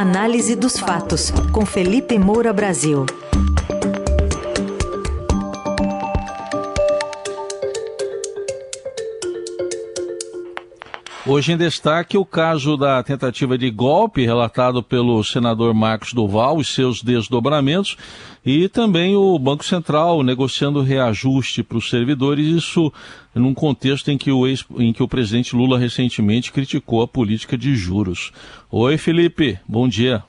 Análise dos fatos, com Felipe Moura Brasil. Hoje em destaque o caso da tentativa de golpe relatado pelo senador Marcos Duval e seus desdobramentos e também o Banco Central negociando reajuste para os servidores, isso num contexto em que, o ex, em que o presidente Lula recentemente criticou a política de juros. Oi, Felipe, bom dia.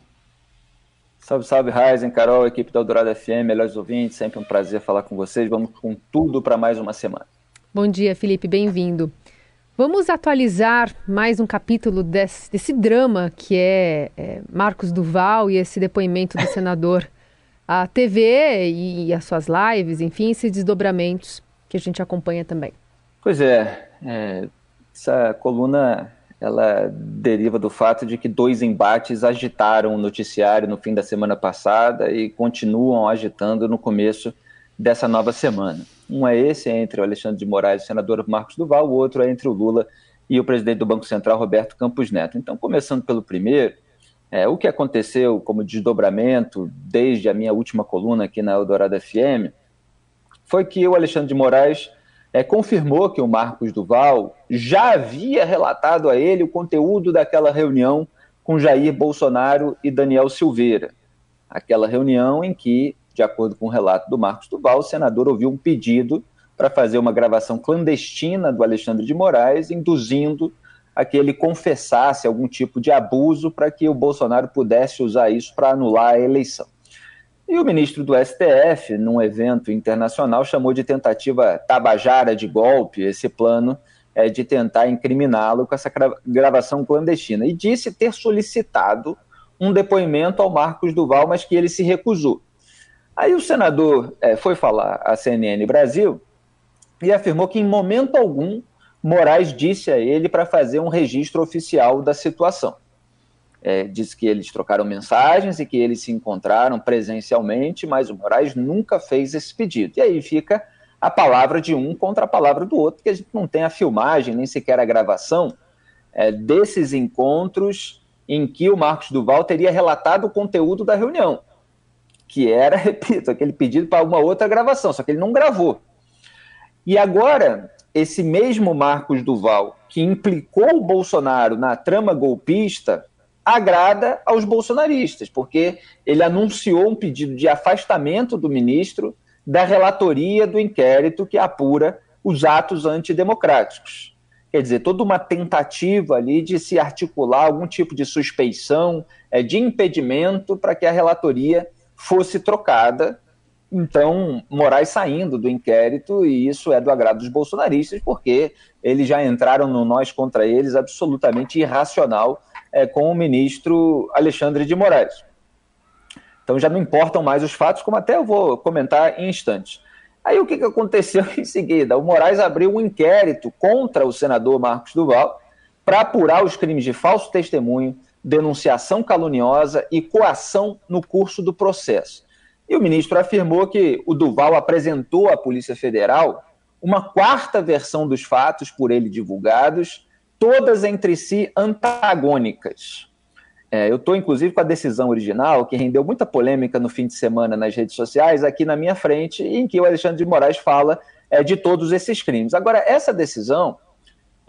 Salve, salve, Ryzen, Carol, equipe da Eldorado FM, melhores ouvintes, sempre um prazer falar com vocês. Vamos com tudo para mais uma semana. Bom dia, Felipe, bem-vindo. Vamos atualizar mais um capítulo desse, desse drama que é, é, Marcos Duval e esse depoimento do senador. A TV e as suas lives, enfim, esses desdobramentos que a gente acompanha também. Pois é, é essa coluna ela deriva do fato de que dois embates agitaram o noticiário no fim da semana passada e continuam agitando no começo dessa nova semana. Um é esse, é entre o Alexandre de Moraes o senador Marcos Duval, o outro é entre o Lula e o presidente do Banco Central, Roberto Campos Neto. Então, começando pelo primeiro, é, o que aconteceu como desdobramento desde a minha última coluna aqui na Eldorado FM foi que o Alexandre de Moraes é, confirmou que o Marcos Duval já havia relatado a ele o conteúdo daquela reunião com Jair Bolsonaro e Daniel Silveira. Aquela reunião em que de acordo com o relato do Marcos Duval, o senador ouviu um pedido para fazer uma gravação clandestina do Alexandre de Moraes, induzindo a que ele confessasse algum tipo de abuso para que o Bolsonaro pudesse usar isso para anular a eleição. E o ministro do STF, num evento internacional, chamou de tentativa tabajara de golpe esse plano é, de tentar incriminá-lo com essa gravação clandestina. E disse ter solicitado um depoimento ao Marcos Duval, mas que ele se recusou. Aí o senador é, foi falar à CNN Brasil e afirmou que em momento algum Moraes disse a ele para fazer um registro oficial da situação. É, disse que eles trocaram mensagens e que eles se encontraram presencialmente, mas o Moraes nunca fez esse pedido. E aí fica a palavra de um contra a palavra do outro, que a gente não tem a filmagem, nem sequer a gravação é, desses encontros em que o Marcos Duval teria relatado o conteúdo da reunião que era, repito, aquele pedido para uma outra gravação, só que ele não gravou. E agora, esse mesmo Marcos Duval, que implicou o Bolsonaro na trama golpista, agrada aos bolsonaristas, porque ele anunciou um pedido de afastamento do ministro da relatoria do inquérito que apura os atos antidemocráticos. Quer dizer, toda uma tentativa ali de se articular algum tipo de suspeição, é, de impedimento para que a relatoria fosse trocada. Então, Moraes saindo do inquérito, e isso é do agrado dos bolsonaristas, porque eles já entraram no nós contra eles absolutamente irracional é, com o ministro Alexandre de Moraes. Então já não importam mais os fatos, como até eu vou comentar em instantes. Aí o que, que aconteceu em seguida? O Moraes abriu um inquérito contra o senador Marcos Duval para apurar os crimes de falso testemunho, denunciação caluniosa e coação no curso do processo. E o ministro afirmou que o Duval apresentou à Polícia Federal uma quarta versão dos fatos por ele divulgados, todas entre si antagônicas. É, eu estou, inclusive, com a decisão original, que rendeu muita polêmica no fim de semana nas redes sociais, aqui na minha frente, em que o Alexandre de Moraes fala é, de todos esses crimes. Agora, essa decisão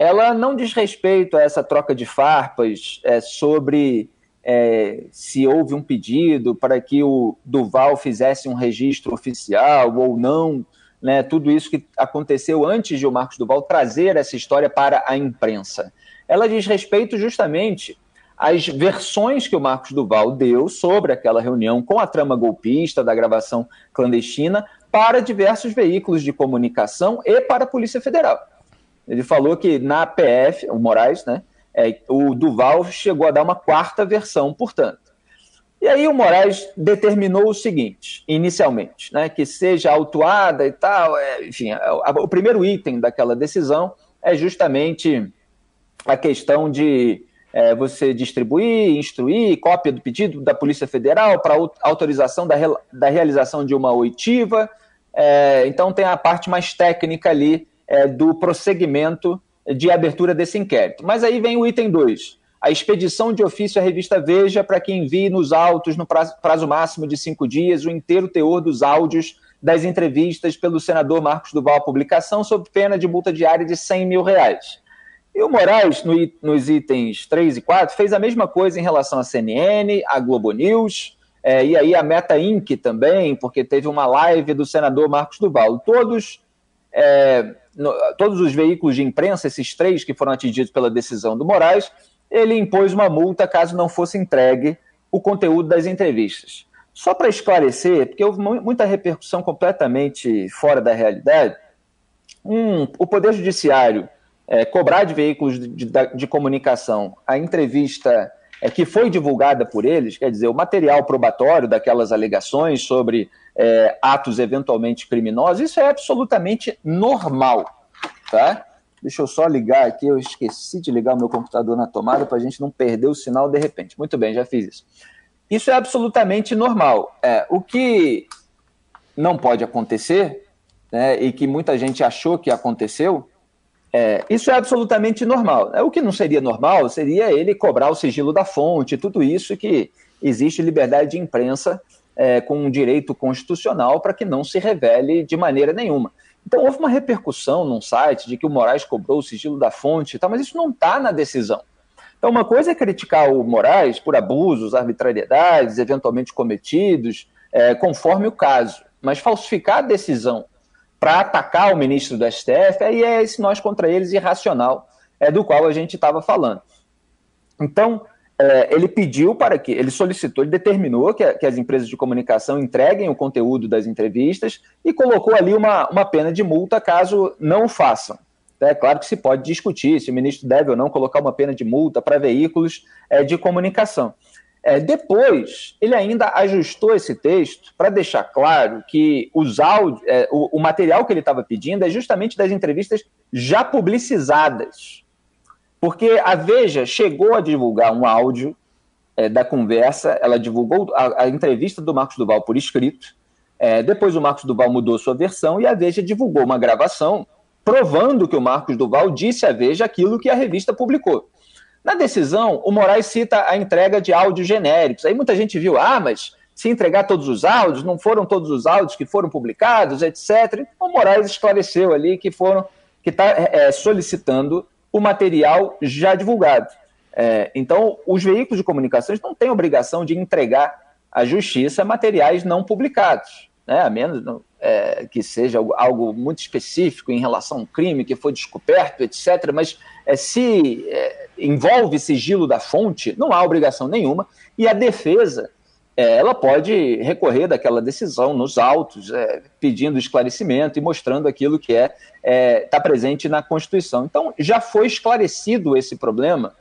ela não diz respeito a essa troca de farpas é, sobre é, se houve um pedido para que o Duval fizesse um registro oficial ou não, né, tudo isso que aconteceu antes de o Marcos Duval trazer essa história para a imprensa. Ela diz respeito justamente às versões que o Marcos Duval deu sobre aquela reunião com a trama golpista da gravação clandestina para diversos veículos de comunicação e para a Polícia Federal. Ele falou que na PF, o Moraes, né, é, o Duval chegou a dar uma quarta versão, portanto. E aí o Moraes determinou o seguinte, inicialmente, né, que seja autuada e tal, é, enfim, a, a, o primeiro item daquela decisão é justamente a questão de é, você distribuir, instruir cópia do pedido da Polícia Federal para autorização da, da realização de uma oitiva. É, então tem a parte mais técnica ali é, do prosseguimento de abertura desse inquérito. Mas aí vem o item 2. a expedição de ofício à revista Veja para que envie nos autos, no prazo, prazo máximo de cinco dias, o inteiro teor dos áudios das entrevistas pelo senador Marcos Duval à publicação, sob pena de multa diária de 100 mil reais. E o Moraes, no, nos itens 3 e 4, fez a mesma coisa em relação à CNN, à Globo News, é, e aí a Meta Inc. também, porque teve uma live do senador Marcos Duval. Todos, é, no, todos os veículos de imprensa, esses três que foram atingidos pela decisão do Moraes, ele impôs uma multa caso não fosse entregue o conteúdo das entrevistas. Só para esclarecer, porque houve muita repercussão completamente fora da realidade, um, o Poder Judiciário é, cobrar de veículos de, de, de comunicação a entrevista é, que foi divulgada por eles, quer dizer, o material probatório daquelas alegações sobre é, atos eventualmente criminosos, isso é absolutamente normal, tá? Deixa eu só ligar aqui, eu esqueci de ligar o meu computador na tomada para a gente não perder o sinal de repente. Muito bem, já fiz isso. Isso é absolutamente normal. É, o que não pode acontecer, né, e que muita gente achou que aconteceu, é, isso é absolutamente normal. É, o que não seria normal seria ele cobrar o sigilo da fonte, tudo isso que existe liberdade de imprensa é, com um direito constitucional para que não se revele de maneira nenhuma. Então houve uma repercussão num site de que o Moraes cobrou o sigilo da fonte, tá, mas isso não está na decisão. Então uma coisa é criticar o Moraes por abusos, arbitrariedades, eventualmente cometidos, é, conforme o caso, mas falsificar a decisão para atacar o ministro do STF, aí é esse nós contra eles irracional, é do qual a gente estava falando. Então, é, ele pediu para que, ele solicitou, ele determinou que, que, as empresas de comunicação entreguem o conteúdo das entrevistas e colocou ali uma, uma pena de multa caso não façam. É claro que se pode discutir se o ministro deve ou não colocar uma pena de multa para veículos é, de comunicação. É, depois, ele ainda ajustou esse texto para deixar claro que os áudios, é, o, o, material que ele estava pedindo é justamente das entrevistas já publicizadas. Porque a Veja chegou a divulgar um áudio é, da conversa, ela divulgou a, a, entrevista do Marcos Duval por escrito, é, depois o Marcos Duval mudou sua versão e a Veja divulgou uma gravação provando que o Marcos Duval disse à Veja aquilo que a revista publicou. Na decisão, o Moraes cita a entrega de áudios genéricos. Aí muita gente viu, ah, mas se entregar todos os áudios, não foram todos os áudios que foram publicados, etc. O Moraes esclareceu ali que foram que está é, solicitando o material já divulgado. É, então, os veículos de comunicações não têm obrigação de entregar à justiça materiais não publicados, né? a menos é, que seja algo muito específico em relação a um crime que foi descoberto, etc. Mas é, se é, envolve sigilo da fonte, não há obrigação nenhuma, e a defesa é, ela pode recorrer daquela decisão nos autos, é, pedindo esclarecimento e mostrando aquilo que é está presente na Constituição. Então, já foi esclarecido esse problema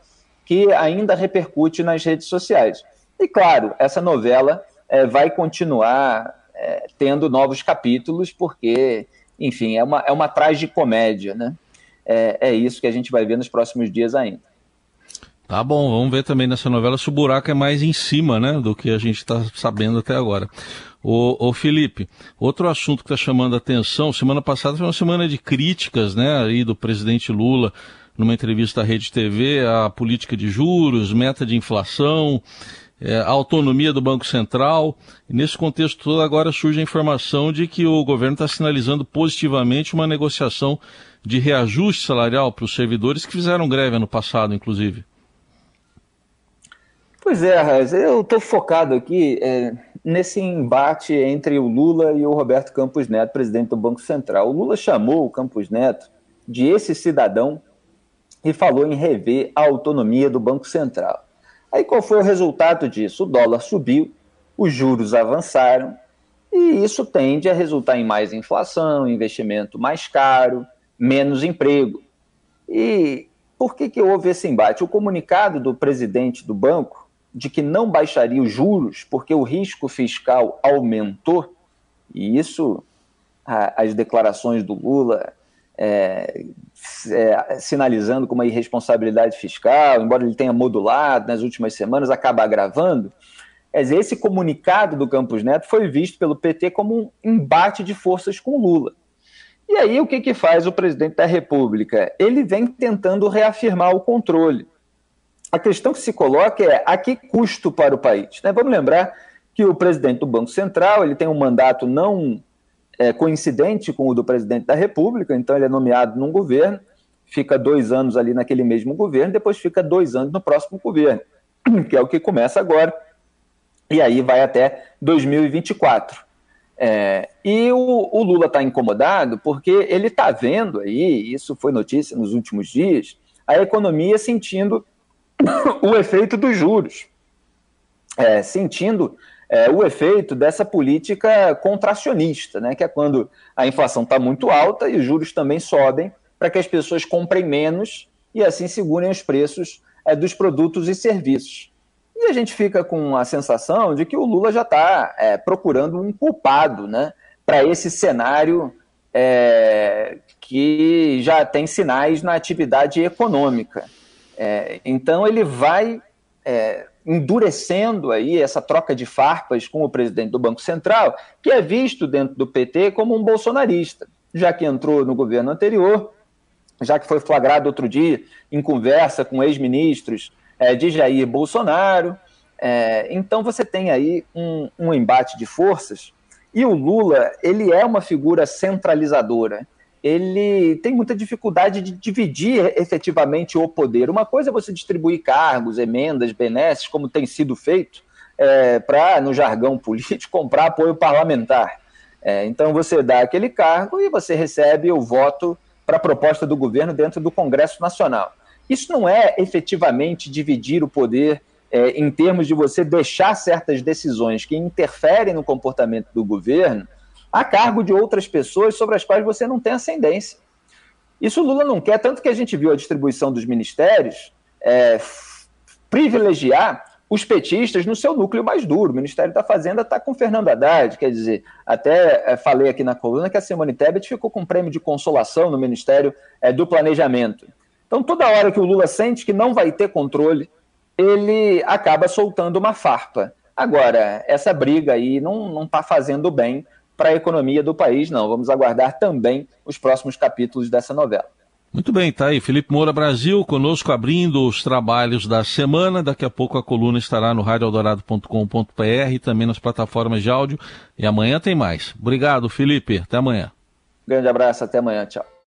que ainda repercute nas redes sociais. E, claro, essa novela vai continuar é, tendo novos capítulos, porque, enfim, é uma, é uma tragicomédia, né? É, é isso que a gente vai ver nos próximos dias ainda. Tá bom, vamos ver também nessa novela se o buraco é mais em cima, né, do que a gente está sabendo até agora. O, o Felipe, outro assunto que está chamando a atenção, semana passada foi uma semana de críticas, né, aí do presidente Lula, numa entrevista à Rede TV, a política de juros, meta de inflação, é, a autonomia do Banco Central. E nesse contexto todo, agora surge a informação de que o governo está sinalizando positivamente uma negociação de reajuste salarial para os servidores que fizeram greve ano passado, inclusive. Pois é, Raiz, eu estou focado aqui é, nesse embate entre o Lula e o Roberto Campos Neto, presidente do Banco Central. O Lula chamou o Campos Neto de esse cidadão e falou em rever a autonomia do Banco Central. Aí qual foi o resultado disso? O dólar subiu, os juros avançaram, e isso tende a resultar em mais inflação, investimento mais caro, menos emprego. E por que, que houve esse embate? O comunicado do presidente do banco de que não baixaria os juros porque o risco fiscal aumentou, e isso, as declarações do Lula é, é, sinalizando com uma irresponsabilidade fiscal, embora ele tenha modulado nas últimas semanas, acaba agravando. esse comunicado do Campos Neto foi visto pelo PT como um embate de forças com Lula. E aí o que, que faz o presidente da República? Ele vem tentando reafirmar o controle. A questão que se coloca é a que custo para o país? Né? Vamos lembrar que o presidente do Banco Central ele tem um mandato não é, coincidente com o do presidente da República, então ele é nomeado num governo, fica dois anos ali naquele mesmo governo, depois fica dois anos no próximo governo, que é o que começa agora, e aí vai até 2024. É, e o, o Lula está incomodado porque ele está vendo aí, isso foi notícia nos últimos dias, a economia sentindo o efeito dos juros, é, sentindo é, o efeito dessa política contracionista, né, que é quando a inflação está muito alta e os juros também sobem para que as pessoas comprem menos e assim segurem os preços é, dos produtos e serviços. E a gente fica com a sensação de que o Lula já está é, procurando um culpado né, para esse cenário é, que já tem sinais na atividade econômica. É, então ele vai é, endurecendo aí essa troca de farpas com o presidente do Banco Central, que é visto dentro do PT como um bolsonarista, já que entrou no governo anterior, já que foi flagrado outro dia em conversa com ex-ministros é, de Jair Bolsonaro. É, então você tem aí um, um embate de forças e o Lula ele é uma figura centralizadora ele tem muita dificuldade de dividir efetivamente o poder. Uma coisa é você distribuir cargos, emendas, benesses, como tem sido feito, é, para, no jargão político, comprar apoio parlamentar. É, então você dá aquele cargo e você recebe o voto para a proposta do governo dentro do Congresso Nacional. Isso não é efetivamente dividir o poder é, em termos de você deixar certas decisões que interferem no comportamento do governo a cargo de outras pessoas sobre as quais você não tem ascendência. Isso Lula não quer, tanto que a gente viu a distribuição dos ministérios é, privilegiar os petistas no seu núcleo mais duro. O Ministério da Fazenda está com Fernando Haddad, quer dizer, até é, falei aqui na coluna que a Simone Tebet ficou com um prêmio de consolação no Ministério é, do Planejamento. Então, toda hora que o Lula sente que não vai ter controle, ele acaba soltando uma farpa. Agora, essa briga aí não está fazendo bem para a economia do país, não. Vamos aguardar também os próximos capítulos dessa novela. Muito bem, tá aí. Felipe Moura Brasil, conosco abrindo os trabalhos da semana. Daqui a pouco a coluna estará no radioeldorado.com.br e também nas plataformas de áudio. E amanhã tem mais. Obrigado, Felipe. Até amanhã. Grande abraço, até amanhã. Tchau.